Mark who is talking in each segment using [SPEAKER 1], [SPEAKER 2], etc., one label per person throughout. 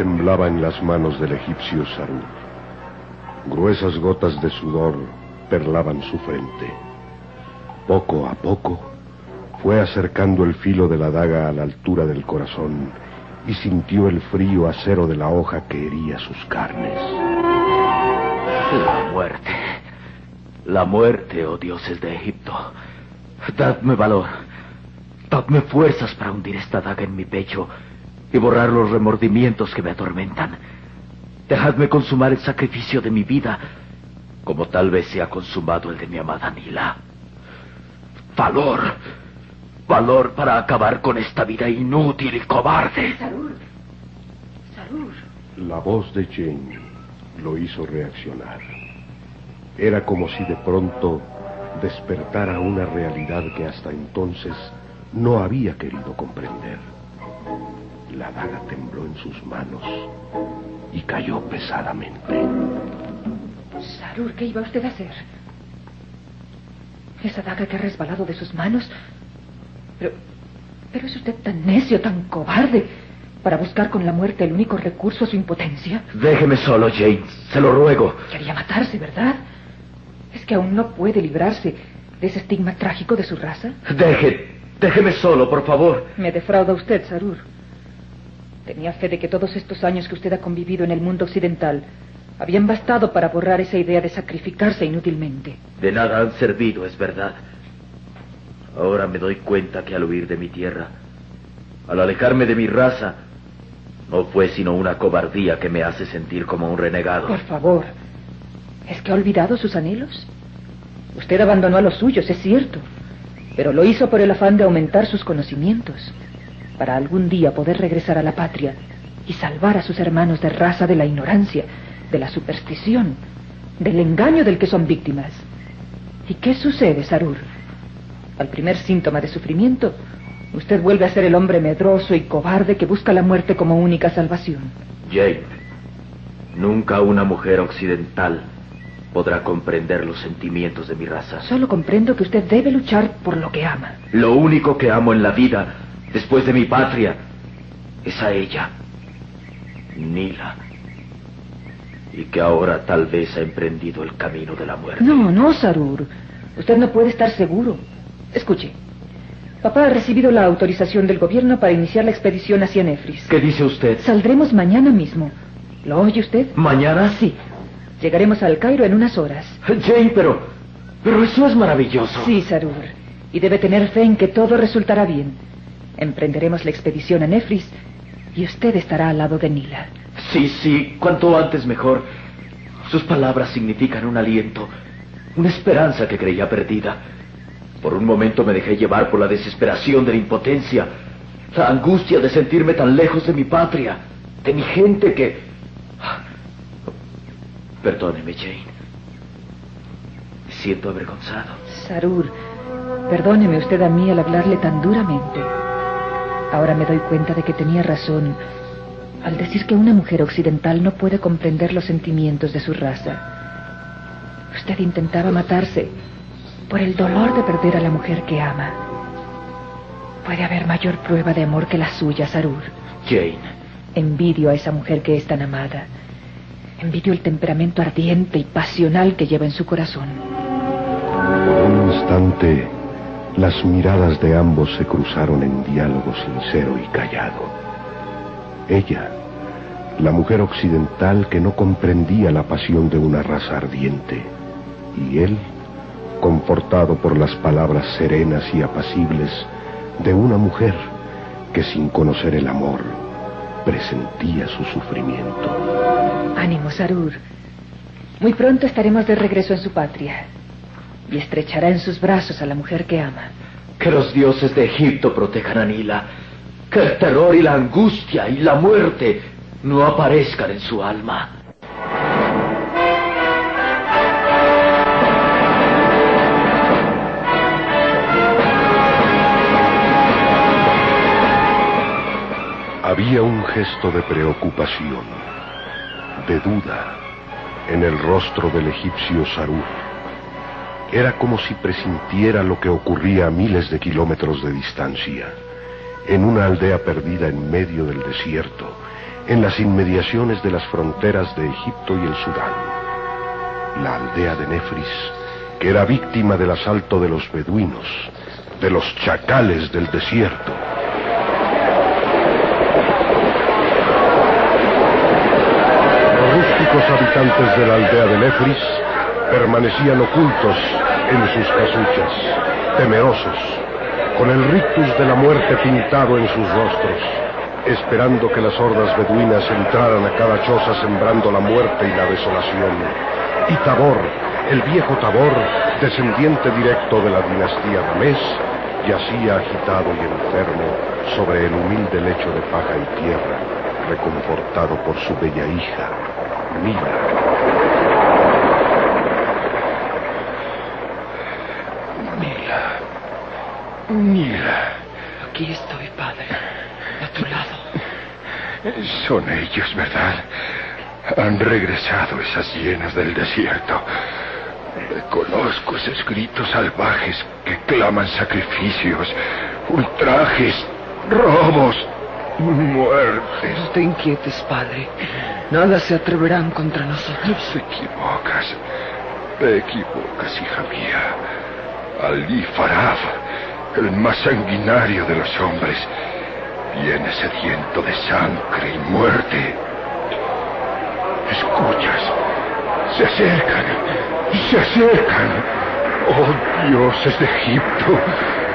[SPEAKER 1] Temblaba en las manos del egipcio Sarú. Gruesas gotas de sudor perlaban su frente. Poco a poco fue acercando el filo de la daga a la altura del corazón y sintió el frío acero de la hoja que hería sus carnes.
[SPEAKER 2] La muerte. La muerte, oh dioses de Egipto. Dadme valor. Dadme fuerzas para hundir esta daga en mi pecho y borrar los remordimientos que me atormentan. Dejadme consumar el sacrificio de mi vida, como tal vez se ha consumado el de mi amada Nila. Valor. Valor para acabar con esta vida inútil y cobarde.
[SPEAKER 3] Sarur. Sarur.
[SPEAKER 1] La voz de Jane lo hizo reaccionar. Era como si de pronto despertara una realidad que hasta entonces no había querido comprender. La daga tembló en sus manos y cayó pesadamente.
[SPEAKER 3] Sarur, ¿qué iba usted a hacer? Esa daga que ha resbalado de sus manos. Pero. Pero es usted tan necio, tan cobarde, para buscar con la muerte el único recurso a su impotencia.
[SPEAKER 2] Déjeme solo, Jane. Se lo ruego.
[SPEAKER 3] Quería matarse, ¿verdad? Es que aún no puede librarse de ese estigma trágico de su raza.
[SPEAKER 2] Deje. Déjeme solo, por favor.
[SPEAKER 3] Me defrauda usted, Sarur. Tenía fe de que todos estos años que usted ha convivido en el mundo occidental habían bastado para borrar esa idea de sacrificarse inútilmente.
[SPEAKER 2] De nada han servido, es verdad. Ahora me doy cuenta que al huir de mi tierra, al alejarme de mi raza, no fue sino una cobardía que me hace sentir como un renegado.
[SPEAKER 3] Por favor, ¿es que ha olvidado sus anhelos? Usted abandonó a los suyos, es cierto, pero lo hizo por el afán de aumentar sus conocimientos, para algún día poder regresar a la patria y salvar a sus hermanos de raza de la ignorancia, de la superstición, del engaño del que son víctimas. ¿Y qué sucede, Sarur? Al primer síntoma de sufrimiento, usted vuelve a ser el hombre medroso y cobarde que busca la muerte como única salvación.
[SPEAKER 2] Jane, nunca una mujer occidental podrá comprender los sentimientos de mi raza.
[SPEAKER 3] Solo comprendo que usted debe luchar por lo que ama.
[SPEAKER 2] Lo único que amo en la vida, después de mi patria, es a ella, Nila. Y que ahora tal vez ha emprendido el camino de la muerte.
[SPEAKER 3] No, no, Sarur. Usted no puede estar seguro. Escuche. Papá ha recibido la autorización del gobierno para iniciar la expedición hacia Nefris.
[SPEAKER 2] ¿Qué dice usted?
[SPEAKER 3] Saldremos mañana mismo. ¿Lo oye usted?
[SPEAKER 2] ¿Mañana?
[SPEAKER 3] Sí. Llegaremos al Cairo en unas horas.
[SPEAKER 2] Jane, pero... Pero eso es maravilloso.
[SPEAKER 3] Sí, Sarur. Y debe tener fe en que todo resultará bien. Emprenderemos la expedición a Nefris y usted estará al lado de Nila.
[SPEAKER 2] Sí, sí, cuanto antes mejor. Sus palabras significan un aliento, una esperanza que creía perdida. Por un momento me dejé llevar por la desesperación de la impotencia, la angustia de sentirme tan lejos de mi patria, de mi gente que... Perdóneme, Jane. Me siento avergonzado.
[SPEAKER 3] Sarur, perdóneme usted a mí al hablarle tan duramente. Ahora me doy cuenta de que tenía razón al decir que una mujer occidental no puede comprender los sentimientos de su raza. Usted intentaba matarse por el dolor de perder a la mujer que ama. Puede haber mayor prueba de amor que la suya, Sarur.
[SPEAKER 2] Jane.
[SPEAKER 3] Envidio a esa mujer que es tan amada. Envidio el temperamento ardiente y pasional que lleva en su corazón.
[SPEAKER 1] Por un instante, las miradas de ambos se cruzaron en diálogo sincero y callado. Ella, la mujer occidental que no comprendía la pasión de una raza ardiente, y él, confortado por las palabras serenas y apacibles de una mujer que sin conocer el amor presentía su sufrimiento.
[SPEAKER 3] Ánimo, Sarur. Muy pronto estaremos de regreso en su patria y estrechará en sus brazos a la mujer que ama.
[SPEAKER 2] Que los dioses de Egipto protejan a Nila. Que el terror y la angustia y la muerte no aparezcan en su alma.
[SPEAKER 1] Había un gesto de preocupación, de duda, en el rostro del egipcio Sarú. Era como si presintiera lo que ocurría a miles de kilómetros de distancia, en una aldea perdida en medio del desierto, en las inmediaciones de las fronteras de Egipto y el Sudán. La aldea de Nefris, que era víctima del asalto de los beduinos, de los chacales del desierto. Los rústicos habitantes de la aldea de Nefris permanecían ocultos en sus casuchas, temerosos, con el rictus de la muerte pintado en sus rostros, esperando que las hordas beduinas entraran a cada choza sembrando la muerte y la desolación. Y Tabor, el viejo Tabor, descendiente directo de la dinastía Ramés, yacía agitado y enfermo sobre el humilde lecho de paja y tierra, reconfortado por su bella hija, Mila.
[SPEAKER 4] Mira.
[SPEAKER 3] Aquí estoy, padre. A tu lado.
[SPEAKER 4] Son ellos, ¿verdad? Han regresado esas hienas del desierto. Reconozco esos gritos salvajes que claman sacrificios, ultrajes, robos, muertes.
[SPEAKER 3] No te inquietes, padre. Nada se atreverán contra nosotros.
[SPEAKER 4] Te equivocas. Te equivocas, hija mía. Ali Farab el más sanguinario de los hombres, viene sediento de sangre y muerte. ¿Escuchas? Se acercan, se acercan. Oh dioses de Egipto,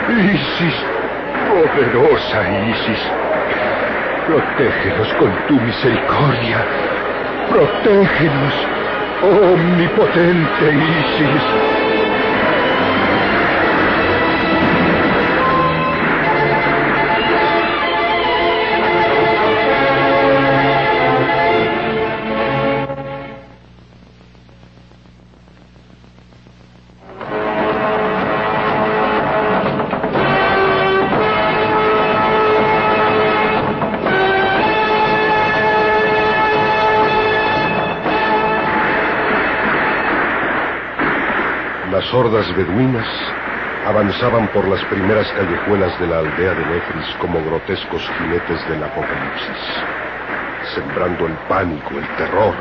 [SPEAKER 4] Isis, poderosa Isis, protégenos con tu misericordia, protégenos, omnipotente Isis.
[SPEAKER 1] Beduinas avanzaban por las primeras callejuelas de la aldea de Nefris como grotescos jinetes del apocalipsis, sembrando el pánico, el terror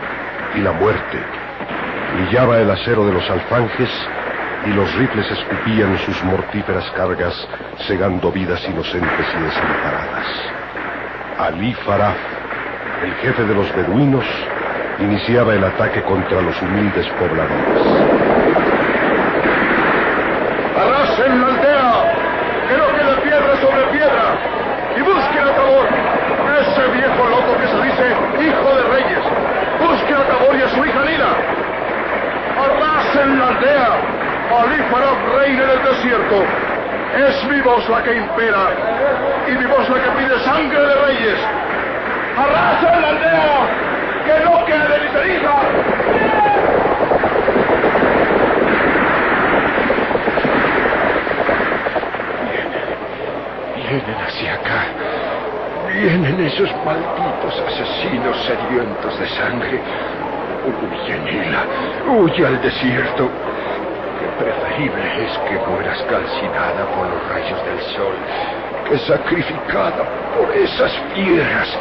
[SPEAKER 1] y la muerte. Brillaba el acero de los alfanjes y los rifles escupían sus mortíferas cargas, cegando vidas inocentes y desamparadas. Ali Faraf, el jefe de los beduinos, iniciaba el ataque contra los humildes pobladores
[SPEAKER 4] en la aldea, que no quede piedra sobre piedra, y busquen a Tabor, ese viejo loco que se dice hijo de reyes. Busquen a Tabor y a su hija Nina. Arrasen la aldea, Ali Farab reina en el desierto. Es mi voz la que impera, y mi voz la que pide sangre de reyes. Arrasen la aldea, que no quede ni ceniza. Vienen hacia acá. Vienen esos malditos asesinos sedientos de sangre. Huye, Nila. Huye al desierto. Qué preferible es que mueras calcinada por los rayos del sol que sacrificada por esas fieras,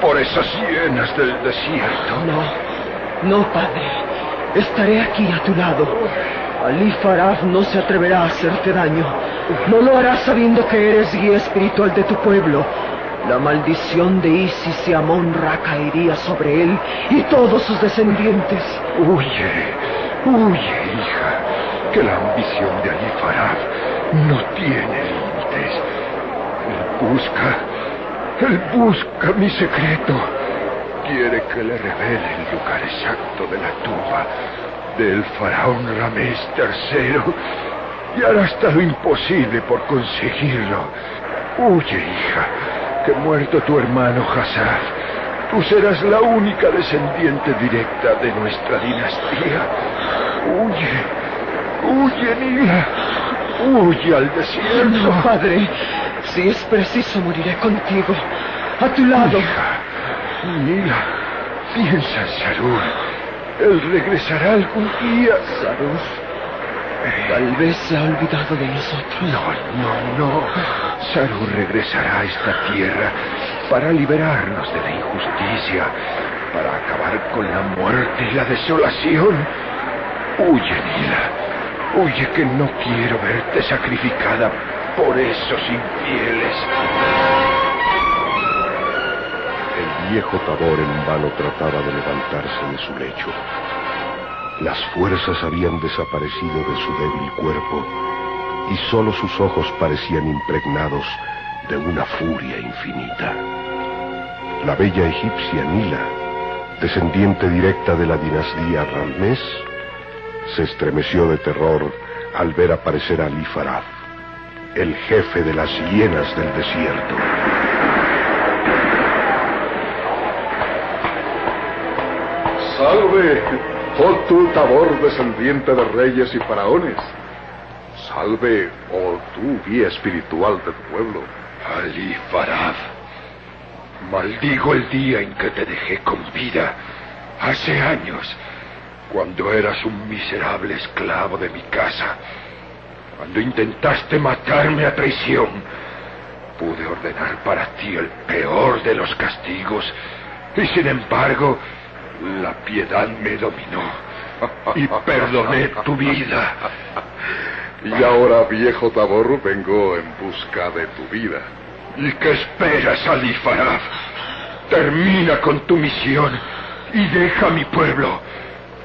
[SPEAKER 4] por esas hienas del desierto.
[SPEAKER 3] No, no, padre. Estaré aquí a tu lado. Ali no se atreverá a hacerte daño. No lo hará sabiendo que eres guía espiritual de tu pueblo. La maldición de Isis y Amon Ra caería sobre él y todos sus descendientes.
[SPEAKER 4] Huye, huye, hija, que la ambición de Ali Faraf no tiene límites. Él busca, él busca mi secreto. Quiere que le revele el lugar exacto de la tumba del faraón Ramés III y hará hasta lo imposible por conseguirlo. Huye, hija, muerto tu hermano Hazar, tú serás la única descendiente directa de nuestra dinastía. Huye, huye, Nila, huye al desierto.
[SPEAKER 3] No, padre, si es preciso moriré contigo, a tu lado.
[SPEAKER 4] Hija, Nila, piensa en Sarur. Él regresará algún día.
[SPEAKER 3] Sarur. Tal vez se ha olvidado de nosotros.
[SPEAKER 4] No, no, no. Saru regresará a esta tierra para liberarnos de la injusticia para acabar con la muerte y la desolación. Huye, Nila. Huye que no quiero verte sacrificada por esos infieles.
[SPEAKER 1] El viejo Tabor en vano trataba de levantarse de su lecho. Las fuerzas habían desaparecido de su débil cuerpo y solo sus ojos parecían impregnados de una furia infinita. La bella egipcia Nila, descendiente directa de la dinastía Ramés, se estremeció de terror al ver aparecer a Ali Farad, el jefe de las hienas del desierto.
[SPEAKER 5] Salve, oh tú Tabor, descendiente de reyes y faraones. Salve, oh tú guía espiritual del pueblo.
[SPEAKER 4] Ali Farad, maldigo el día en que te dejé con vida, hace años, cuando eras un miserable esclavo de mi casa, cuando intentaste matarme a traición. Pude ordenar para ti el peor de los castigos, y sin embargo, la piedad me dominó y perdoné tu vida.
[SPEAKER 5] Y ahora, viejo Tabor, vengo en busca de tu vida.
[SPEAKER 4] ¿Y qué esperas, Ali Farad? Termina con tu misión y deja a mi pueblo.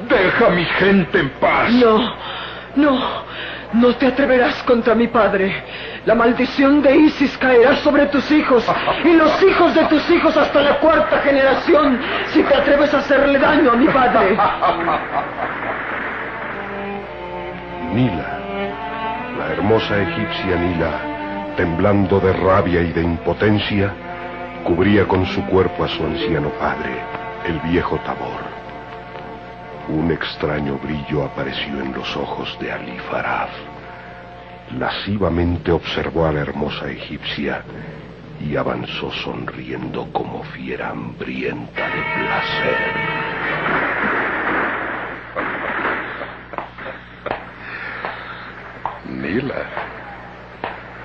[SPEAKER 4] Deja a mi gente en paz.
[SPEAKER 6] No, no, no te atreverás contra mi padre. La maldición de Isis caerá sobre tus hijos y los hijos de tus hijos hasta la cuarta generación si te atreves a hacerle daño a mi padre.
[SPEAKER 1] Nila, la hermosa egipcia Nila, temblando de rabia y de impotencia, cubría con su cuerpo a su anciano padre, el viejo Tabor. Un extraño brillo apareció en los ojos de Ali Farad. Lascivamente observó a la hermosa egipcia y avanzó sonriendo como fiera hambrienta de placer.
[SPEAKER 5] Nila,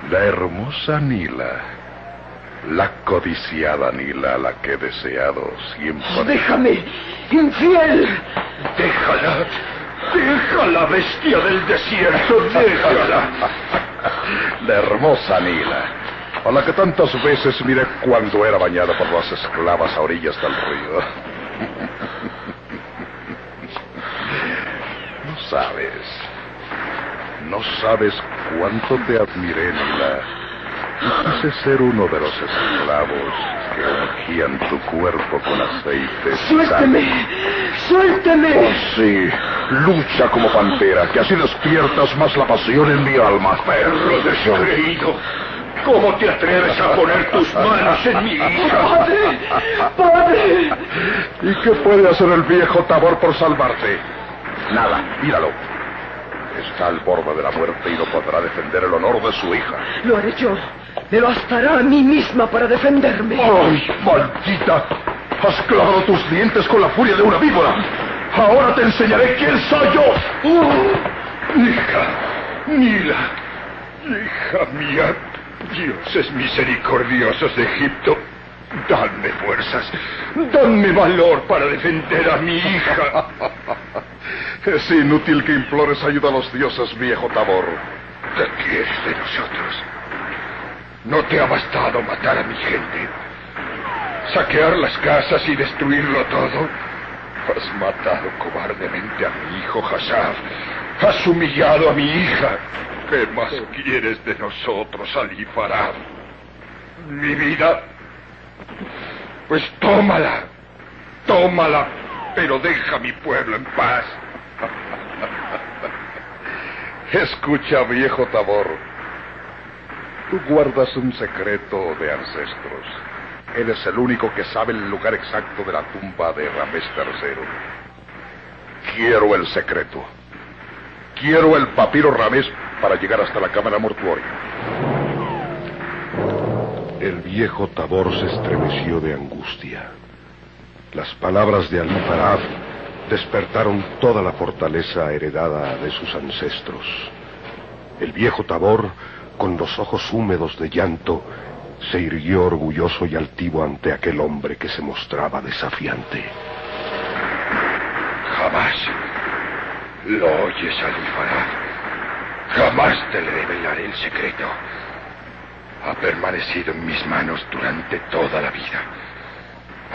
[SPEAKER 5] la hermosa Nila, la codiciada Nila, la que he deseado siempre.
[SPEAKER 6] Déjame, infiel.
[SPEAKER 4] Déjala. Déjala, bestia del desierto. Déjala.
[SPEAKER 5] La hermosa Nila, a la que tantas veces miré cuando era bañada por las esclavas a orillas del río. No sabes, no sabes cuánto te admiré, Nila. Quise ser uno de los esclavos que ungían tu cuerpo con aceite.
[SPEAKER 6] Suélteme, suélteme.
[SPEAKER 5] Oh, sí, lucha como pantera, que así despiertas más la pasión en mi alma.
[SPEAKER 4] Perro descreído. ¿Cómo te atreves a poner tus manos en mi hija?
[SPEAKER 6] Padre, padre.
[SPEAKER 5] ¿Y qué puede hacer el viejo Tabor por salvarte? Nada, míralo. Está al borde de la muerte y no podrá defender el honor de su hija.
[SPEAKER 6] Lo haré yo. Me bastará a mí misma para defenderme.
[SPEAKER 5] ¡Ay, maldita! Has clavado tus dientes con la furia de una víbora. Ahora te enseñaré quién soy yo.
[SPEAKER 4] Hija, Nila, hija mía, dioses misericordiosos de Egipto, dadme fuerzas, dadme valor para defender a mi hija.
[SPEAKER 5] Es inútil que implores ayuda a los dioses, viejo Tabor.
[SPEAKER 4] ¿Qué quieres de nosotros? ¿No te ha bastado matar a mi gente? ¿Saquear las casas y destruirlo todo? Has matado cobardemente a mi hijo Hassab. Has humillado a mi hija. ¿Qué más quieres de nosotros, Ali Farad? ¿Mi vida? Pues tómala. Tómala, pero deja a mi pueblo en paz.
[SPEAKER 5] Escucha, viejo Tabor. Tú guardas un secreto de ancestros. Eres el único que sabe el lugar exacto de la tumba de Ramés III. Quiero el secreto. Quiero el papiro Ramés para llegar hasta la cámara mortuoria.
[SPEAKER 1] El viejo Tabor se estremeció de angustia. Las palabras de Ali Farad despertaron toda la fortaleza heredada de sus ancestros. El viejo Tabor, con los ojos húmedos de llanto, se irguió orgulloso y altivo ante aquel hombre que se mostraba desafiante.
[SPEAKER 4] Jamás lo oyes, Alifarad. Jamás te le revelaré el secreto. Ha permanecido en mis manos durante toda la vida.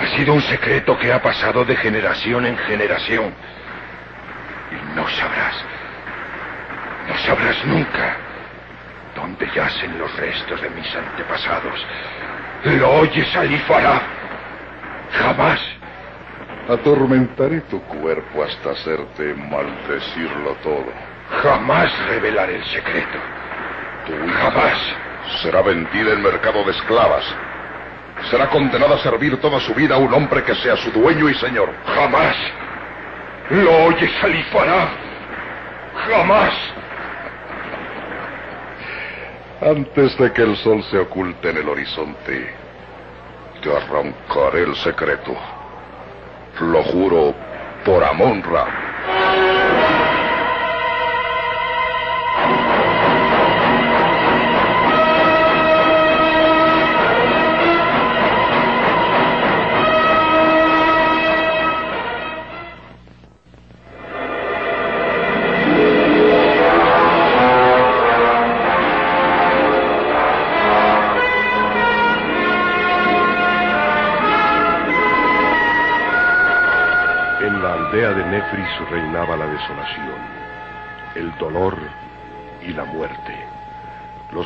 [SPEAKER 4] Ha sido un secreto que ha pasado de generación en generación. Y no sabrás, no sabrás nunca dónde yacen los restos de mis antepasados. ¿Lo oyes, Alifarad? Jamás.
[SPEAKER 5] Atormentaré tu cuerpo hasta hacerte maldecirlo todo.
[SPEAKER 4] Jamás revelaré el secreto.
[SPEAKER 5] Tu hija
[SPEAKER 4] Jamás.
[SPEAKER 5] será vendida en mercado de esclavas. Será condenada a servir toda su vida a un hombre que sea su dueño y señor.
[SPEAKER 4] Jamás. ¿Lo oyes, Alifarad? Jamás.
[SPEAKER 5] Antes de que el sol se oculte en el horizonte, te arrancaré el secreto. Lo juro por Amon-Ra. En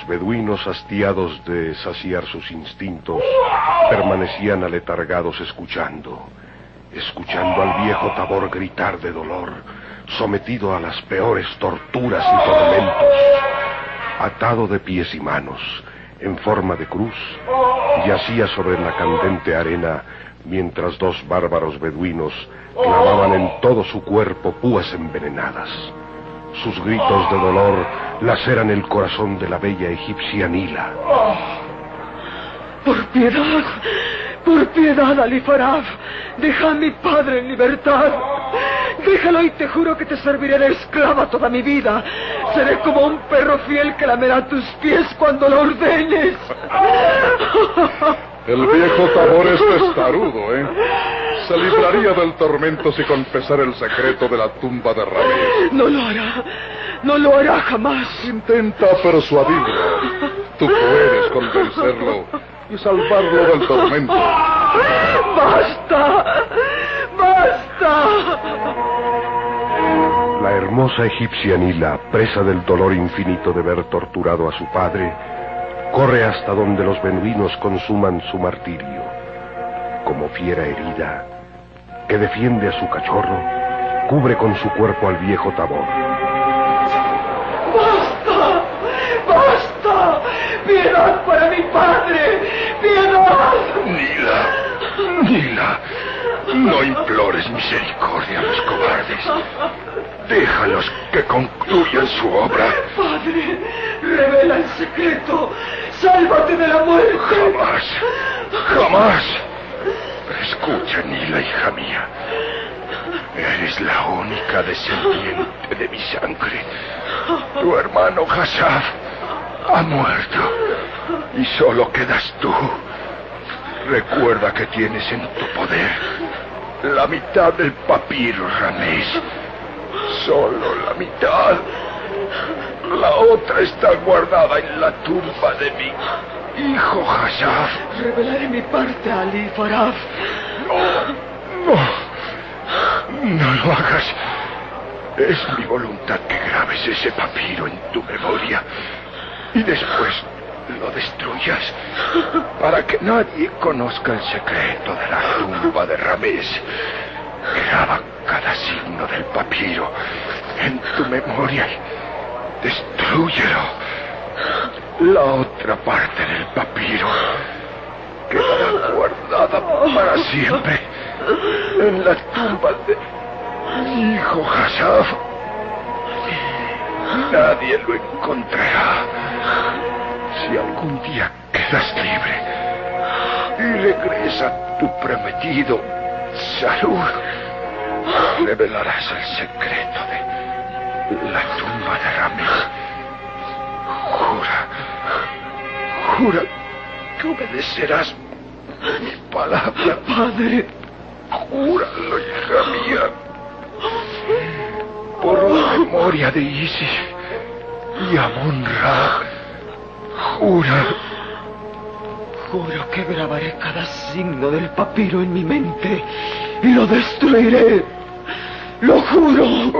[SPEAKER 5] Los beduinos, hastiados de saciar sus instintos, permanecían aletargados escuchando, escuchando al viejo Tabor gritar de dolor, sometido a las peores torturas y tormentos, atado de pies y manos, en forma de cruz, yacía sobre la candente arena mientras dos bárbaros beduinos clavaban en todo su cuerpo púas envenenadas. Sus gritos de dolor laceran el corazón de la bella egipcia Nila.
[SPEAKER 6] Por piedad, por piedad, Alifarab. Deja a mi padre en libertad. Déjalo y te juro que te serviré de esclava toda mi vida. Seré como un perro fiel que lamerá tus pies cuando lo ordenes.
[SPEAKER 5] El viejo Tabor es testarudo, ¿eh? Se libraría del tormento si confesara el secreto de la tumba de Ramírez.
[SPEAKER 6] No lo hará. No lo hará jamás.
[SPEAKER 5] Intenta persuadirlo. Tú puedes convencerlo y salvarlo del tormento.
[SPEAKER 6] ¡Basta! ¡Basta!
[SPEAKER 1] La hermosa egipcia Nila, presa del dolor infinito de ver torturado a su padre, corre hasta donde los beduinos consuman su martirio. Como fiera herida, que defiende a su cachorro, cubre con su cuerpo al viejo Tabor.
[SPEAKER 6] ¡Basta! ¡Basta! ¡Piedad para mi padre! ¡Piedad!
[SPEAKER 4] Nila, Nila, no implores misericordia a los cobardes. Déjalos que concluyan su obra.
[SPEAKER 6] Padre, revela el secreto. Sálvate de la muerte.
[SPEAKER 4] Jamás, jamás. Escucha, Nila, hija mía. Eres la única descendiente de mi sangre. Tu hermano Hassad ha muerto y solo quedas tú. Recuerda que tienes en tu poder la mitad del papiro, Ramés. Solo la mitad. La otra está guardada en la tumba de mi hijo Hassad.
[SPEAKER 6] Revelaré mi parte a Ali Faraf.
[SPEAKER 4] No, no, no lo hagas. Es mi voluntad que grabes ese papiro en tu memoria y después lo destruyas para que nadie conozca el secreto de la tumba de Ramés. Graba cada signo del papiro en tu memoria y destruyelo. La otra parte del papiro quedará guardada para siempre en la tumba de mi hijo Hassaf. Nadie lo encontrará. Si algún día quedas libre y regresa tu prometido salud, revelarás el secreto de la tumba de Ramírez. Jura, que obedecerás mi palabra.
[SPEAKER 6] Padre.
[SPEAKER 4] Júralo, hija mía. Por la memoria de Isis y Amon Ra. Jura.
[SPEAKER 6] Juro que grabaré cada signo del papiro en mi mente y lo destruiré. Lo juro.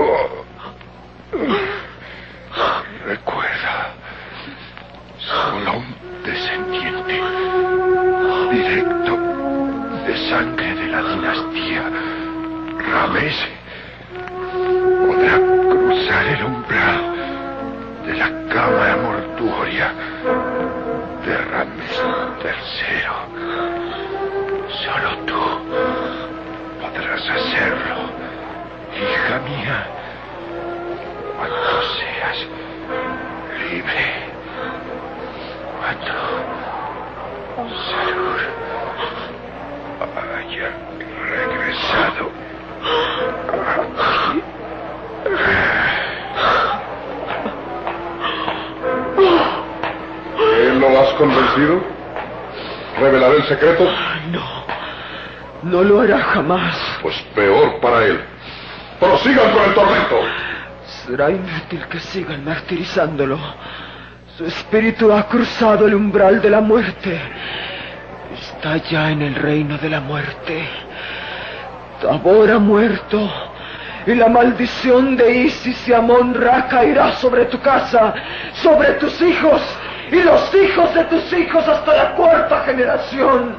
[SPEAKER 4] Recuerda, solo un sangre de la dinastía Ramés podrá cruzar el umbral de la cámara mortuoria de Ramés III. Solo tú podrás hacerlo, hija mía, cuando seas libre. Cuando Sarur haya regresado.
[SPEAKER 5] ¿Él lo has convencido? ¿Revelaré el secreto?
[SPEAKER 6] No. No lo hará jamás.
[SPEAKER 5] Pues peor para él. Prosigan con el tormento.
[SPEAKER 6] Será inútil que sigan martirizándolo. Su espíritu ha cruzado el umbral de la muerte. Está ya en el reino de la muerte. Tabor ha muerto. Y la maldición de Isis y Amon Ra caerá sobre tu casa, sobre tus hijos y los hijos de tus hijos hasta la cuarta generación.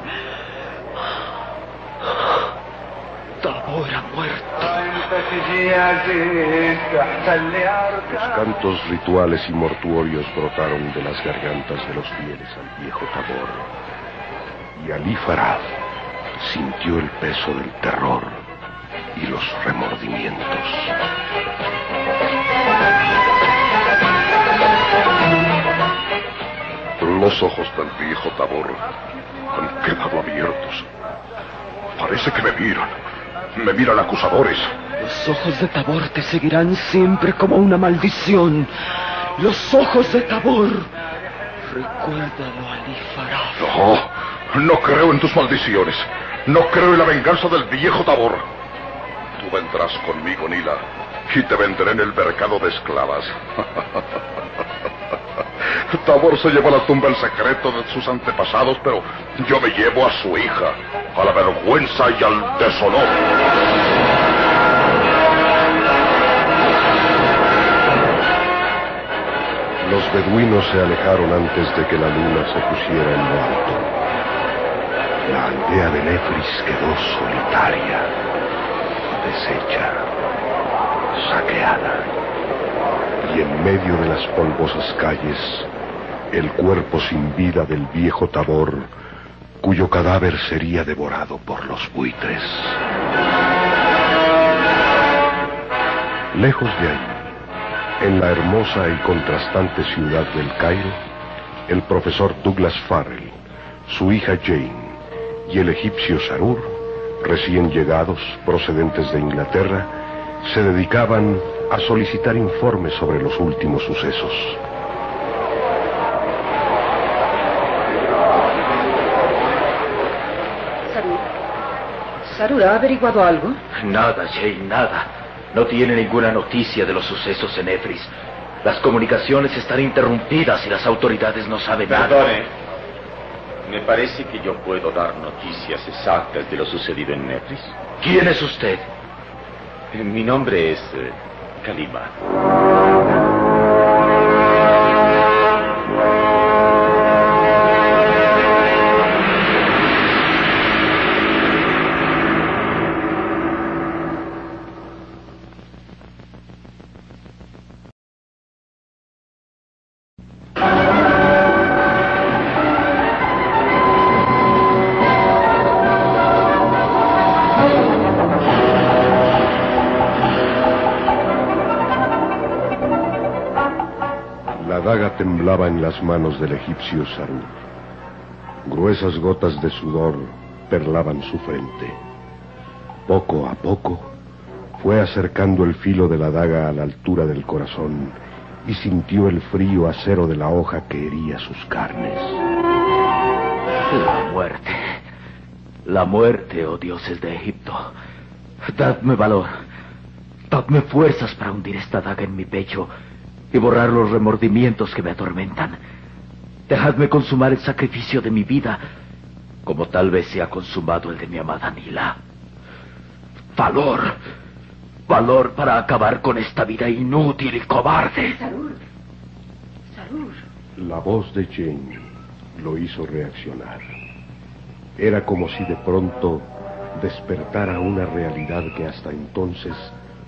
[SPEAKER 6] Tabor ha muerto.
[SPEAKER 1] Los cantos rituales y mortuorios brotaron de las gargantas de los fieles al viejo Tabor. Y Ali Farad sintió el peso del terror y los remordimientos.
[SPEAKER 5] Los ojos del viejo Tabor han quedado abiertos. Parece que me miran. Me miran acusadores.
[SPEAKER 6] Los ojos de Tabor te seguirán siempre como una maldición. Los ojos de Tabor. Recuérdalo, Farad.
[SPEAKER 5] No, no creo en tus maldiciones. No creo en la venganza del viejo Tabor. Tú vendrás conmigo, Nila, y te venderé en el mercado de esclavas. Tabor se llevó a la tumba el secreto de sus antepasados, pero yo me llevo a su hija, a la vergüenza y al deshonor.
[SPEAKER 1] Los beduinos se alejaron antes de que la luna se pusiera en lo alto. La aldea de Nefris quedó solitaria, deshecha, saqueada. Y en medio de las polvosas calles, el cuerpo sin vida del viejo Tabor, cuyo cadáver sería devorado por los buitres. Lejos de ahí, en la hermosa y contrastante ciudad del Cairo, el profesor Douglas Farrell, su hija Jane y el egipcio Sarur, recién llegados procedentes de Inglaterra, se dedicaban a solicitar informes sobre los últimos sucesos.
[SPEAKER 3] Sarur. Sarur, ¿ha averiguado algo?
[SPEAKER 2] Nada, Jane, nada. No tiene ninguna noticia de los sucesos en Efris. Las comunicaciones están interrumpidas y las autoridades no saben nada.
[SPEAKER 7] Me parece que yo puedo dar noticias exactas de lo sucedido en Nefris.
[SPEAKER 2] ¿Quién es usted?
[SPEAKER 7] Mi nombre es eh, Kalima.
[SPEAKER 1] Temblaba en las manos del egipcio Sarur. Gruesas gotas de sudor perlaban su frente. Poco a poco fue acercando el filo de la daga a la altura del corazón y sintió el frío acero de la hoja que hería sus carnes.
[SPEAKER 2] La muerte. La muerte, oh dioses de Egipto. Dadme valor. Dadme fuerzas para hundir esta daga en mi pecho y borrar los remordimientos que me atormentan. Dejadme consumar el sacrificio de mi vida, como tal vez se ha consumado el de mi amada Nila. Valor. Valor para acabar con esta vida inútil y cobarde.
[SPEAKER 3] Sarur. Sarur.
[SPEAKER 1] La voz de Jane lo hizo reaccionar. Era como si de pronto despertara una realidad que hasta entonces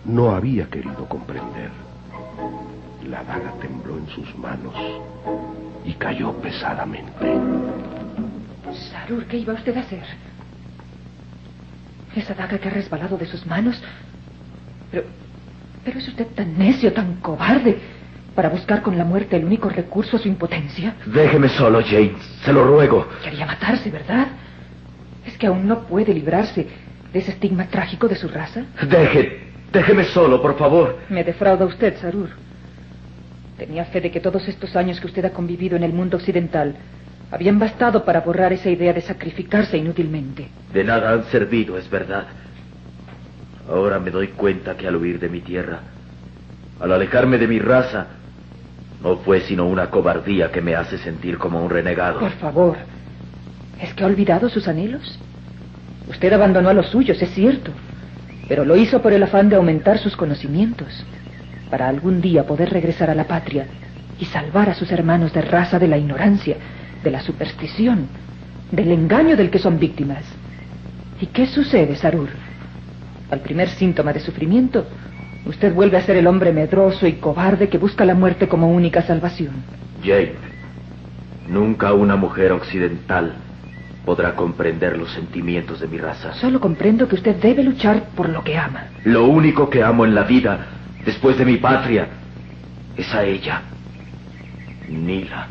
[SPEAKER 1] no había querido comprender. La daga tembló en sus manos y cayó pesadamente.
[SPEAKER 3] Sarur, ¿qué iba usted a hacer? Esa daga que ha resbalado de sus manos. Pero. Pero es usted tan necio, tan cobarde, para buscar con la muerte el único recurso a su impotencia.
[SPEAKER 2] Déjeme solo, Jane. Se lo ruego.
[SPEAKER 3] Quería matarse, ¿verdad? ¿Es que aún no puede librarse de ese estigma trágico de su raza?
[SPEAKER 2] Deje. Déjeme solo, por favor.
[SPEAKER 3] Me defrauda usted, Sarur. Tenía fe de que todos estos años que usted ha convivido en el mundo occidental habían bastado para borrar esa idea de sacrificarse inútilmente.
[SPEAKER 2] De nada han servido, es verdad. Ahora me doy cuenta que al huir de mi tierra, al alejarme de mi raza, no fue sino una cobardía que me hace sentir como un renegado.
[SPEAKER 3] Por favor, ¿es que ha olvidado sus anhelos? Usted abandonó a los suyos, es cierto, pero lo hizo por el afán de aumentar sus conocimientos, para algún día poder regresar a la patria y salvar a sus hermanos de raza de la ignorancia, de la superstición, del engaño del que son víctimas. ¿Y qué sucede, Sarur? Al primer síntoma de sufrimiento, usted vuelve a ser el hombre medroso y cobarde que busca la muerte como única salvación.
[SPEAKER 2] Jane, nunca una mujer occidental podrá comprender los sentimientos de mi raza.
[SPEAKER 3] Solo comprendo que usted debe luchar por lo que ama.
[SPEAKER 2] Lo único que amo en la vida, después de mi patria, es a ella, Nila.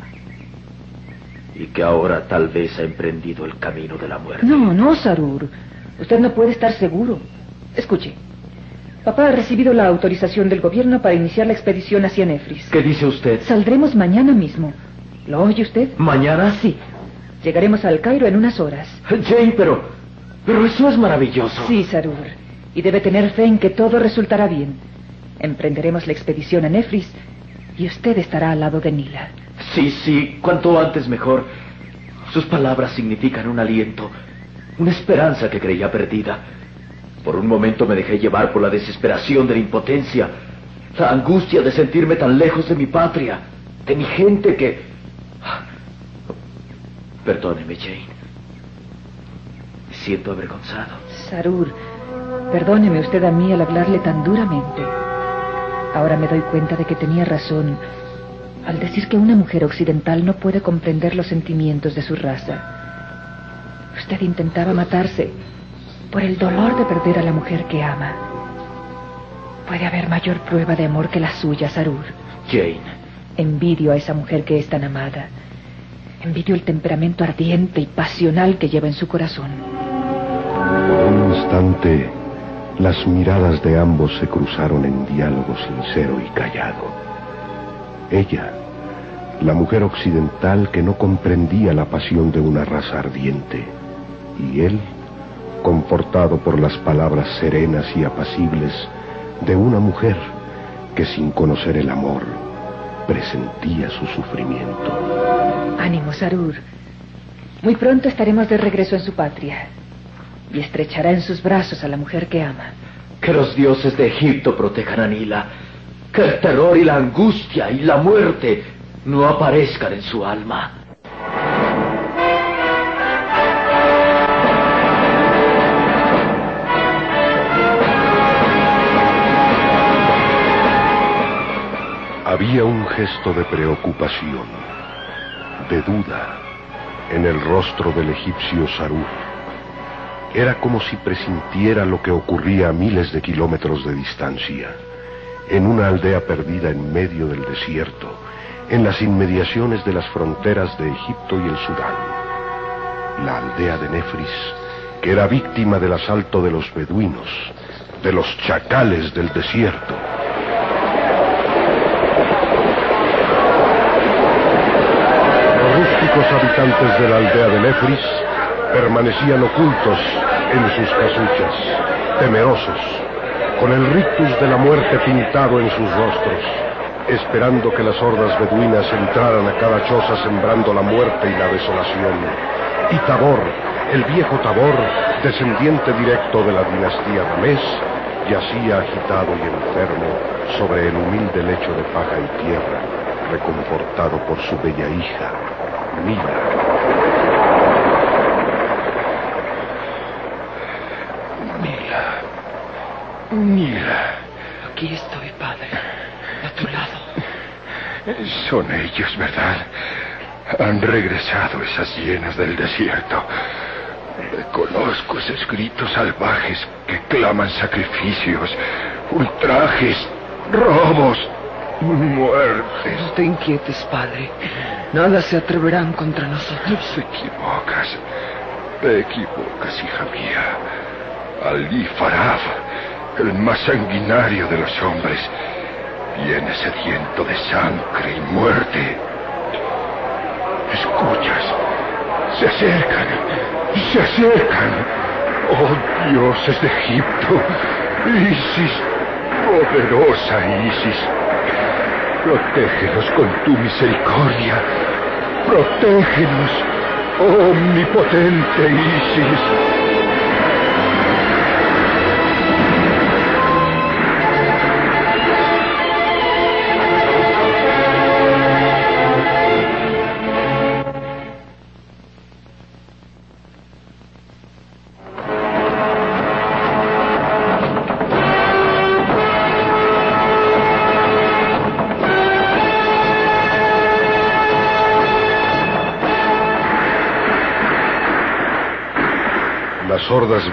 [SPEAKER 2] Y que ahora tal vez ha emprendido el camino de la muerte.
[SPEAKER 3] No, no, Sarur. Usted no puede estar seguro. Escuche. Papá ha recibido la autorización del gobierno para iniciar la expedición hacia Nefris.
[SPEAKER 2] ¿Qué dice usted?
[SPEAKER 3] Saldremos mañana mismo. ¿Lo oye usted?
[SPEAKER 2] ¿Mañana?
[SPEAKER 3] Sí. Llegaremos al Cairo en unas horas.
[SPEAKER 2] Jane, pero... Pero eso es maravilloso.
[SPEAKER 3] Sí, Sarur. Y debe tener fe en que todo resultará bien. Emprenderemos la expedición a Nefris y usted estará al lado de Nila.
[SPEAKER 2] Sí, sí, cuanto antes mejor. Sus palabras significan un aliento, una esperanza que creía perdida. Por un momento me dejé llevar por la desesperación de la impotencia, la angustia de sentirme tan lejos de mi patria, de mi gente que... Perdóneme, Jane. Me siento avergonzado.
[SPEAKER 3] Sarur, perdóneme usted a mí al hablarle tan duramente. Ahora me doy cuenta de que tenía razón al decir que una mujer occidental no puede comprender los sentimientos de su raza. Usted intentaba matarse por el dolor de perder a la mujer que ama. Puede haber mayor prueba de amor que la suya, Sarur.
[SPEAKER 2] Jane.
[SPEAKER 3] Envidio a esa mujer que es tan amada. Envidio el temperamento ardiente y pasional que lleva en su corazón.
[SPEAKER 1] Por un instante, las miradas de ambos se cruzaron en diálogo sincero y callado. Ella, la mujer occidental que no comprendía la pasión de una raza ardiente, y él, confortado por las palabras serenas y apacibles de una mujer que sin conocer el amor presentía su sufrimiento.
[SPEAKER 3] Ánimo, Sarur. Muy pronto estaremos de regreso en su patria y estrechará en sus brazos a la mujer que ama.
[SPEAKER 2] Que los dioses de Egipto protejan a Nila. Que el terror y la angustia y la muerte no aparezcan en su alma.
[SPEAKER 1] Había un gesto de preocupación, de duda, en el rostro del egipcio Sarur. Era como si presintiera lo que ocurría a miles de kilómetros de distancia, en una aldea perdida en medio del desierto, en las inmediaciones de las fronteras de Egipto y el Sudán. La aldea de Nefris, que era víctima del asalto de los beduinos, de los chacales del desierto. Los rústicos habitantes de la aldea de Nefris permanecían ocultos en sus casuchas, temerosos, con el rictus de la muerte pintado en sus rostros, esperando que las hordas beduinas entraran a cada choza sembrando la muerte y la desolación. Y Tabor, el viejo Tabor, descendiente directo de la dinastía Ramés, yacía agitado y enfermo sobre el humilde lecho de paja y tierra, reconfortado por su bella hija, Mila.
[SPEAKER 4] Mila.
[SPEAKER 6] Aquí estoy, padre. A tu lado.
[SPEAKER 4] Son ellos, ¿verdad? Han regresado esas hienas del desierto. Reconozco esos gritos salvajes que claman sacrificios, ultrajes, robos, muertes.
[SPEAKER 6] No te inquietes, padre. Nada se atreverán contra nosotros.
[SPEAKER 4] Te equivocas. Te equivocas, hija mía. Ali Farab, el más sanguinario de los hombres, viene sediento de sangre y muerte. ¿Escuchas? Se acercan. Se acercan. Oh, dioses de Egipto. Isis. Poderosa Isis. Protégenos con tu misericordia. Protégenos. Omnipotente Isis.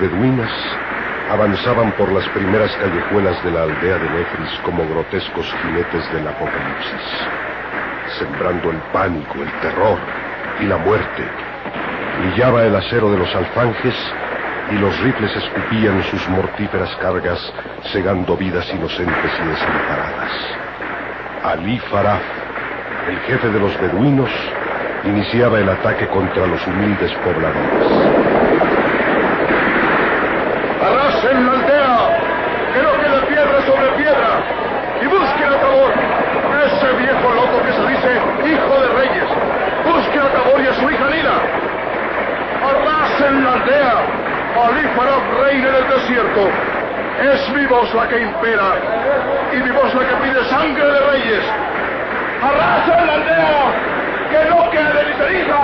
[SPEAKER 1] Beduinas avanzaban por las primeras callejuelas de la aldea de Nefris como grotescos jinetes del apocalipsis, sembrando el pánico, el terror y la muerte. Brillaba el acero de los alfanjes y los rifles escupían sus mortíferas cargas, cegando vidas inocentes y desamparadas. Ali Faraf, el jefe de los beduinos, iniciaba el ataque contra los humildes pobladores.
[SPEAKER 5] ¡Arrasen la aldea! ¡Que no quede piedra sobre piedra! ¡Y busquen a Tabor! ¡Ese viejo loco que se dice hijo de reyes! ¡Busquen a Tabor y a su hija Nila! ¡Arrasen la aldea! ¡Ali reina en el desierto! Es mi voz la que impera y mi voz la que pide sangre de reyes. ¡Arrasen la aldea! ¡Que no quede ni ceniza!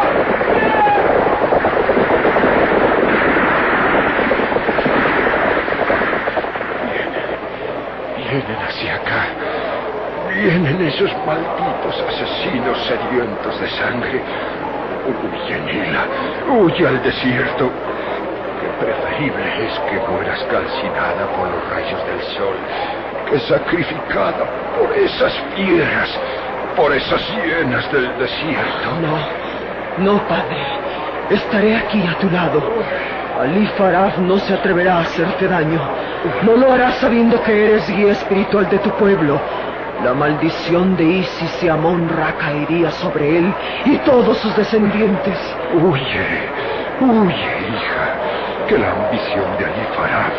[SPEAKER 4] Vienen hacia acá. Vienen esos malditos asesinos sedientos de sangre. Huye, Nila. Huye al desierto. Qué preferible es que mueras calcinada por los rayos del sol que sacrificada por esas fieras, por esas hienas del desierto.
[SPEAKER 6] No, no, padre. Estaré aquí a tu lado. Ali Faraf no se atreverá a hacerte daño. No lo hará sabiendo que eres guía espiritual de tu pueblo. La maldición de Isis y Amon Ra caería sobre él y todos sus descendientes.
[SPEAKER 4] Huye, huye, hija, que la ambición de Ali Farab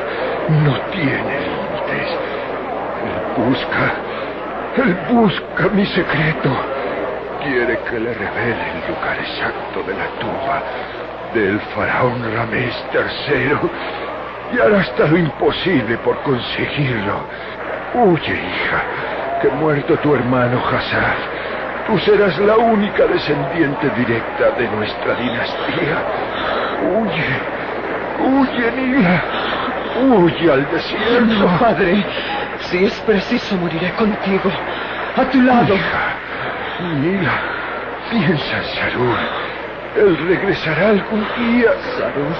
[SPEAKER 4] no tiene límites. Él busca, él busca mi secreto. Quiere que le revele el lugar exacto de la tumba del faraón Ramés III y hará hasta lo imposible por conseguirlo. Huye, hija, que muerto tu hermano Hassad, tú serás la única descendiente directa de nuestra dinastía. Huye, huye, Nila, huye al desierto.
[SPEAKER 6] No, padre. Si es preciso, moriré contigo. A tu lado.
[SPEAKER 4] Hija, Nila, piensa en Sarur. Él regresará algún día.
[SPEAKER 6] Sarur.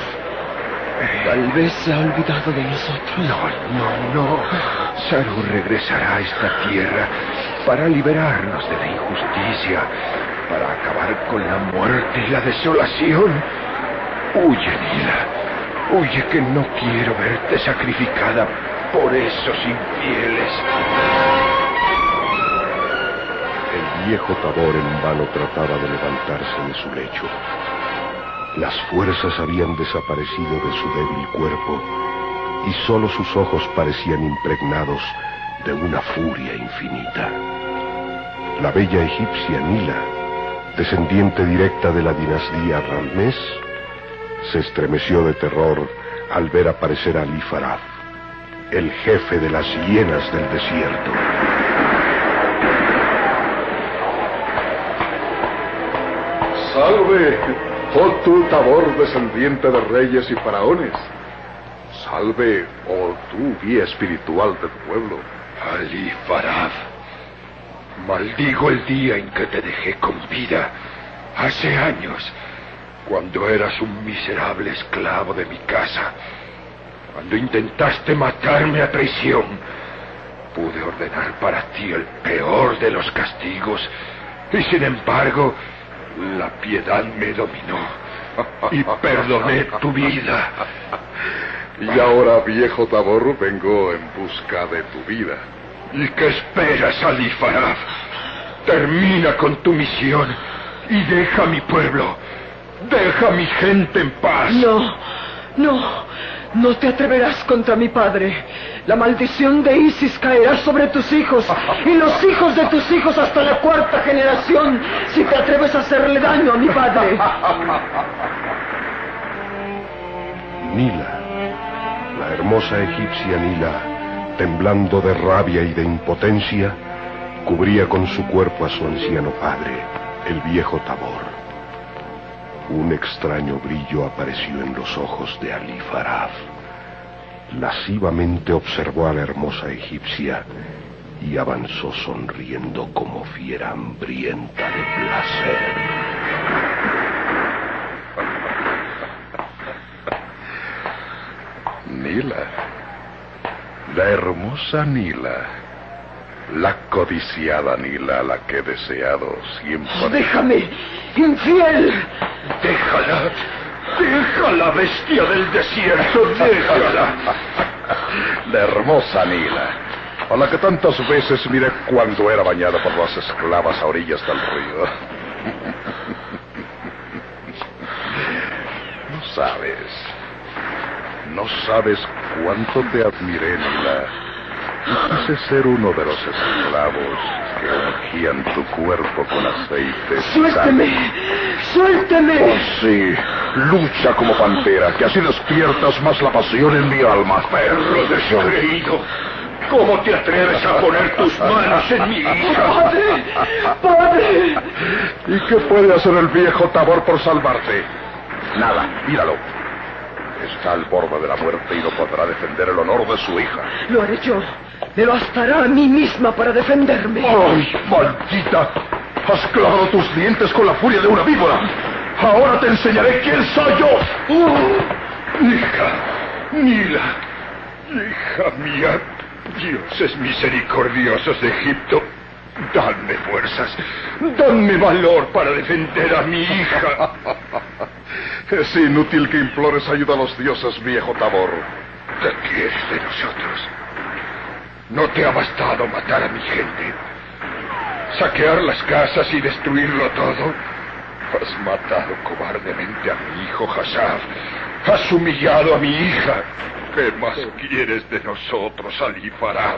[SPEAKER 6] Tal vez se ha olvidado de nosotros.
[SPEAKER 4] No, no, no. Sarur regresará a esta tierra para liberarnos de la injusticia, para acabar con la muerte y la desolación. Huye, Nila. Huye que no quiero verte sacrificada por esos infieles.
[SPEAKER 1] El viejo Tabor en vano trataba de levantarse de su lecho. Las fuerzas habían desaparecido de su débil cuerpo y solo sus ojos parecían impregnados de una furia infinita. La bella egipcia Nila, descendiente directa de la dinastía Ramés, se estremeció de terror al ver aparecer a Ali el jefe de las hienas del desierto.
[SPEAKER 5] Salve, oh tú Tabor descendiente de reyes y faraones. Salve, oh tú guía espiritual del pueblo.
[SPEAKER 4] Ali Farad, maldigo el día en que te dejé con vida, hace años, cuando eras un miserable esclavo de mi casa, cuando intentaste matarme a traición. Pude ordenar para ti el peor de los castigos y sin embargo la piedad me dominó y perdoné tu vida.
[SPEAKER 5] Y ahora, viejo Tabor, vengo en busca de tu vida.
[SPEAKER 4] ¿Y qué esperas, Ali Farad? Termina con tu misión y deja a mi pueblo. Deja a mi gente en paz.
[SPEAKER 6] No, no, no te atreverás contra mi padre. La maldición de Isis caerá sobre tus hijos y los hijos de tus hijos hasta la cuarta generación si te atreves a hacerle daño a mi padre.
[SPEAKER 1] Nila, la hermosa egipcia Nila, temblando de rabia y de impotencia, cubría con su cuerpo a su anciano padre, el viejo Tabor. Un extraño brillo apareció en los ojos de Ali Farad. Lascivamente observó a la hermosa egipcia y avanzó sonriendo como fiera hambrienta de placer.
[SPEAKER 5] Nila, la hermosa Nila, la codiciada Nila, la que he deseado siempre.
[SPEAKER 6] Déjame, infiel.
[SPEAKER 4] Déjala, déjala, bestia del desierto, déjala.
[SPEAKER 5] La hermosa Nila, a la que tantas veces miré cuando era bañada por las esclavas a orillas del río. No sabes, no sabes cuánto te admiré, Nila. Quise ser uno de los esclavos que ungían tu cuerpo con aceite.
[SPEAKER 6] Suélteme, suélteme.
[SPEAKER 5] Oh, sí, lucha como pantera, que así despiertas más la pasión en mi alma.
[SPEAKER 4] Perro descreído, ¿cómo te atreves a poner tus manos en mi hija?
[SPEAKER 6] Padre, padre.
[SPEAKER 5] ¿Y qué puede hacer el viejo Tabor por salvarte? Nada, míralo. Está al borde de la muerte y no podrá defender el honor de su hija.
[SPEAKER 6] Lo haré yo. Me bastará a mí misma para defenderme.
[SPEAKER 5] ¡Ay, maldita! Has clavado tus dientes con la furia de una víbora. Ahora te enseñaré quién soy yo.
[SPEAKER 4] Oh, hija, Nila, hija mía, dioses misericordiosos de Egipto, dadme fuerzas, dadme valor para defender a mi hija.
[SPEAKER 5] Es inútil que implores ayuda a los dioses, viejo Tabor.
[SPEAKER 4] ¿Qué quieres de nosotros? ¿No te ha bastado matar a mi gente? ¿Saquear las casas y destruirlo todo? Has matado cobardemente a mi hijo Hassaf. Has humillado a mi hija. ¿Qué más quieres de nosotros, Ali Farad?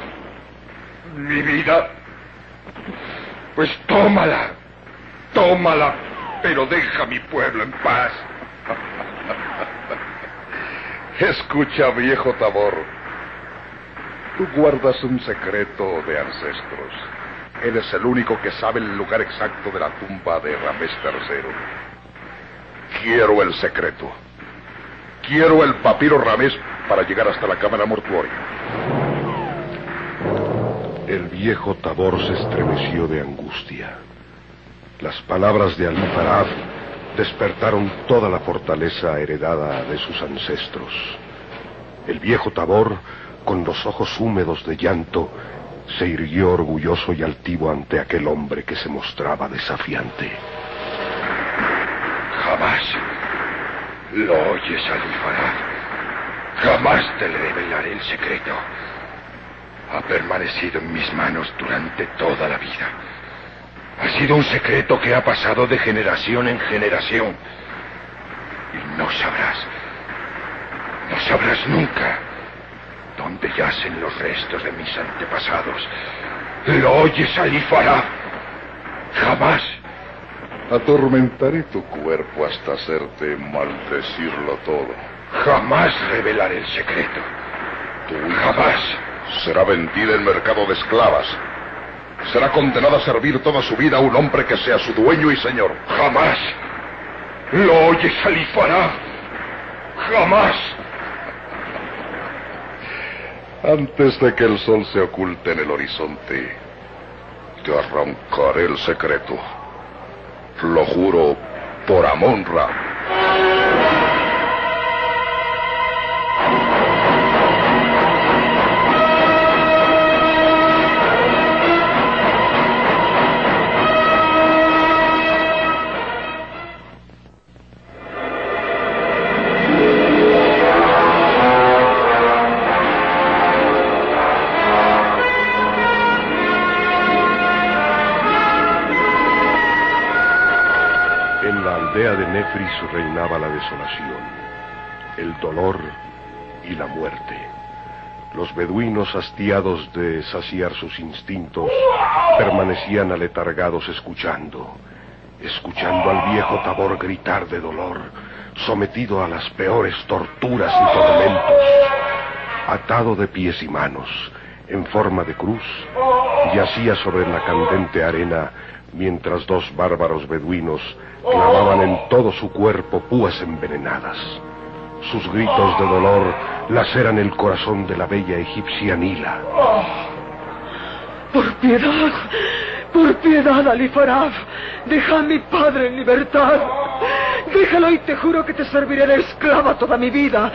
[SPEAKER 4] ¿Mi vida? Pues tómala. Tómala, pero deja a mi pueblo en paz.
[SPEAKER 5] Escucha, viejo Tabor. Tú guardas un secreto de ancestros. Eres el único que sabe el lugar exacto de la tumba de Ramés III. Quiero el secreto. Quiero el papiro Ramés para llegar hasta la cámara mortuoria. El viejo Tabor se estremeció de angustia. Las palabras de Ali Farad despertaron toda la fortaleza heredada de sus ancestros. El viejo Tabor, con los ojos húmedos de llanto, se irguió orgulloso y altivo ante aquel hombre que se mostraba desafiante.
[SPEAKER 4] Jamás. ¿Lo oyes, Ali Farad? Jamás te le revelaré el secreto. Ha permanecido en mis manos durante toda la vida. Ha sido un secreto que ha pasado de generación en generación. Y no sabrás, no sabrás nunca dónde yacen los restos de mis antepasados. ¿Lo oyes, Alifará? Jamás.
[SPEAKER 5] Atormentaré tu cuerpo hasta hacerte maldecirlo todo.
[SPEAKER 4] Jamás revelaré el secreto.
[SPEAKER 5] Tu hija Jamás. será vendida en mercado de esclavas. Será condenada a servir toda su vida a un hombre que sea su dueño y señor.
[SPEAKER 4] Jamás. ¿Lo oyes, Alifará? Jamás.
[SPEAKER 5] Antes de que el sol se oculte en el horizonte, te arrancaré el secreto. Lo juro por Amonra. El dolor y la muerte. Los beduinos, hastiados de saciar sus instintos, permanecían aletargados escuchando, escuchando al viejo Tabor gritar de dolor, sometido a las peores torturas y tormentos, atado de pies y manos, en forma de cruz, yacía sobre la candente arena mientras dos bárbaros beduinos clavaban en todo su cuerpo púas envenenadas. Sus gritos de dolor laceran el corazón de la bella egipcia Nila.
[SPEAKER 6] por piedad, por piedad, Alifarab, deja a mi padre en libertad. Déjalo y te juro que te serviré de esclava toda mi vida.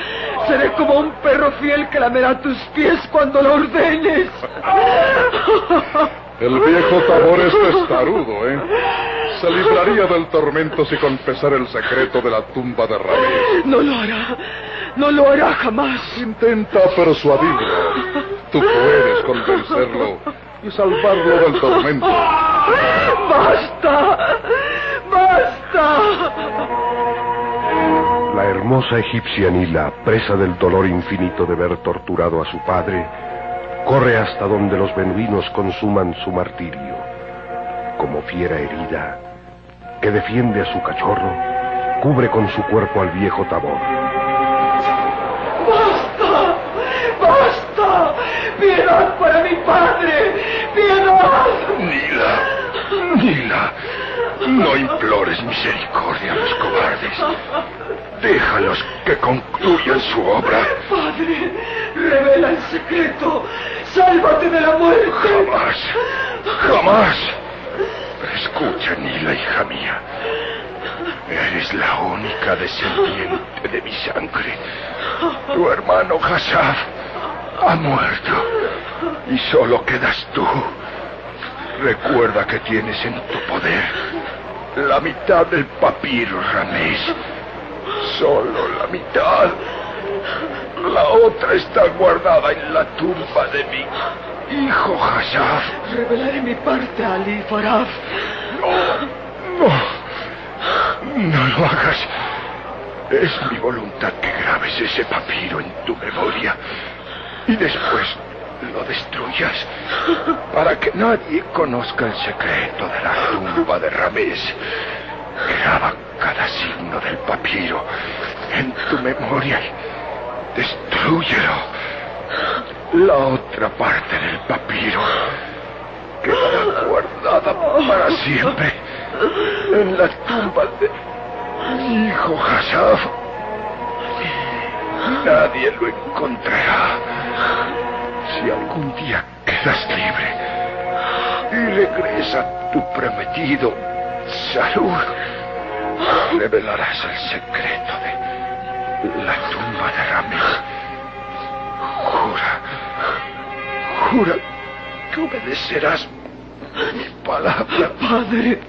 [SPEAKER 6] Seré como un perro fiel que lamerá tus pies cuando lo ordenes.
[SPEAKER 5] El viejo Tabor es testarudo, ¿eh? Se libraría del tormento si confesara el secreto de la tumba de Ramírez.
[SPEAKER 6] No lo hará. No lo hará jamás.
[SPEAKER 5] Intenta persuadirlo. Tú puedes convencerlo y salvarlo del tormento.
[SPEAKER 6] ¡Basta! ¡Basta!
[SPEAKER 1] La hermosa egipcia Nila, presa del dolor infinito de ver torturado a su padre, corre hasta donde los beduinos consuman su martirio. Como fiera herida, que defiende a su cachorro, cubre con su cuerpo al viejo Tabor.
[SPEAKER 6] ¡Basta! ¡Basta! ¡Piedad para mi padre! ¡Piedad!
[SPEAKER 4] Nila, Nila, no implores misericordia a los cobardes. Déjalos que concluyan su obra.
[SPEAKER 6] Padre, revela el secreto. Sálvate de la muerte.
[SPEAKER 4] Jamás, jamás. Escucha, Nila, hija mía. Eres la única descendiente de mi sangre. Tu hermano Hassaf ha muerto. Y solo quedas tú. Recuerda que tienes en tu poder la mitad del papiro, Ramés. Solo la mitad. La otra está guardada en la tumba de mi hijo Hassaf.
[SPEAKER 6] Revelaré mi parte a Ali Faraf.
[SPEAKER 4] No, no. No lo hagas. Es mi voluntad que grabes ese papiro en tu memoria y después lo destruyas para que nadie conozca el secreto de la tumba de Ramés. Graba cada signo del papiro en tu memoria y destruyelo. La otra parte del papiro quedará guardada para siempre en la tumba de mi hijo Hassaf. Nadie lo encontrará. Si algún día quedas libre y regresa tu prometido salud, revelarás el secreto de la tumba de Ramírez. Jura, jura que obedecerás mi palabra.
[SPEAKER 6] Padre.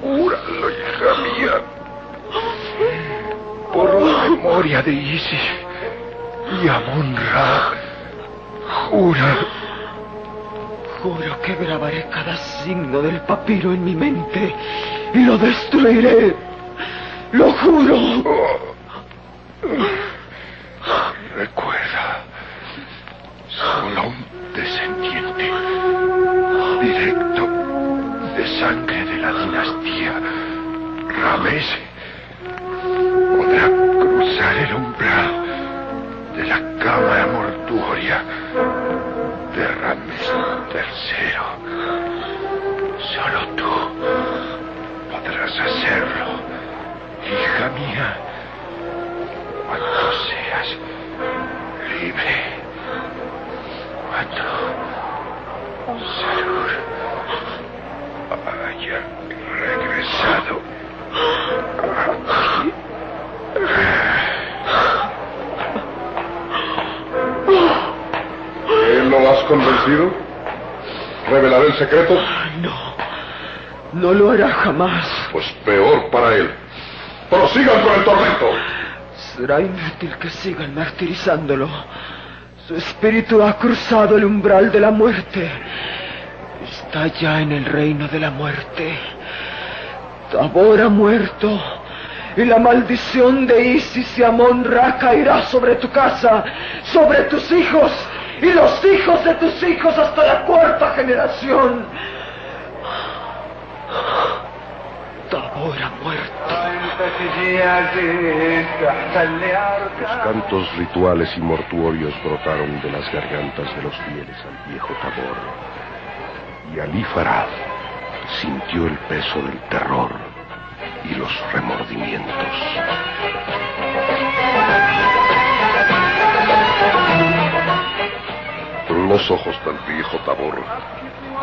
[SPEAKER 4] Júralo, hija mía. Por la memoria de Isis y Amon Ra. Jura.
[SPEAKER 6] Juro que grabaré cada signo del papiro en mi mente y lo destruiré. Lo juro.
[SPEAKER 4] Ramés
[SPEAKER 5] convencido? ¿Revelaré el secreto?
[SPEAKER 6] No, no lo hará jamás.
[SPEAKER 5] Pues peor para él. Prosigan con el tormento.
[SPEAKER 6] Será inútil que sigan martirizándolo. Su espíritu ha cruzado el umbral de la muerte. Está ya en el reino de la muerte. Tabor ha muerto. Y la maldición de Isis y Amon Ra caerá sobre tu casa, sobre tus hijos y los hijos de tus hijos hasta la cuarta generación. Tabor ha muerto.
[SPEAKER 1] Los cantos rituales y mortuorios brotaron de las gargantas de los fieles al viejo Tabor. Y Ali Farad sintió el peso del terror y los remordimientos.
[SPEAKER 5] Los ojos del viejo Tabor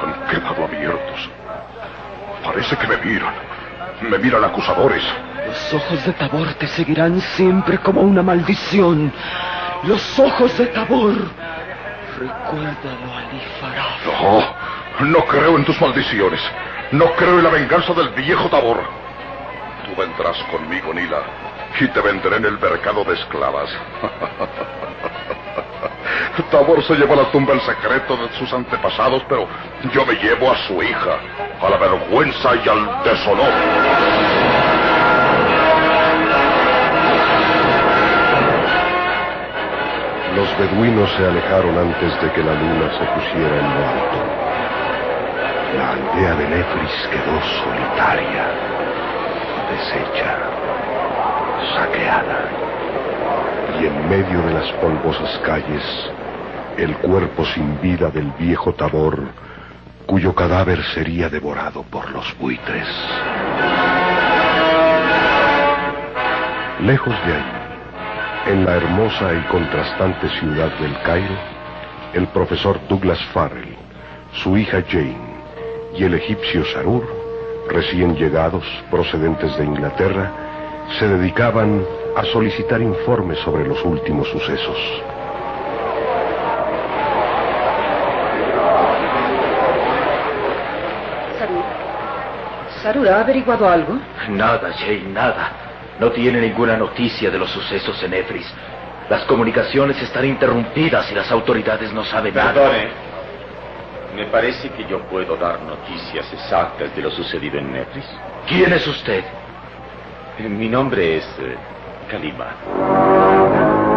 [SPEAKER 5] han quedado abiertos. Parece que me miran. Me miran acusadores.
[SPEAKER 6] Los ojos de Tabor te seguirán siempre como una maldición. Los ojos de Tabor. Recuérdalo, Ali Farad.
[SPEAKER 5] No, no creo en tus maldiciones. No creo en la venganza del viejo Tabor. Tú vendrás conmigo, Nila, y te venderé en el mercado de esclavas. Tabor se llevó a la tumba el secreto de sus antepasados, pero yo me llevo a su hija, a la vergüenza y al deshonor.
[SPEAKER 1] Los beduinos se alejaron antes de que la luna se pusiera en lo alto. La aldea de Nefris quedó solitaria, deshecha, saqueada. Y en medio de las polvosas calles, el cuerpo sin vida del viejo Tabor, cuyo cadáver sería devorado por los buitres. Lejos de ahí, en la hermosa y contrastante ciudad del Cairo, el profesor Douglas Farrell, su hija Jane y el egipcio Sarur, recién llegados procedentes de Inglaterra, se dedicaban a solicitar informes sobre los últimos sucesos.
[SPEAKER 3] Sarur. Sarur, ¿ha averiguado algo?
[SPEAKER 2] Nada, Jane, nada. No tiene ninguna noticia de los sucesos en Efris. Las comunicaciones están interrumpidas y las autoridades no saben nada.
[SPEAKER 7] Perdone. Me parece que yo puedo dar noticias exactas de lo sucedido en Nefris.
[SPEAKER 2] ¿Quién es usted?
[SPEAKER 7] Mi nombre es eh, Kalima.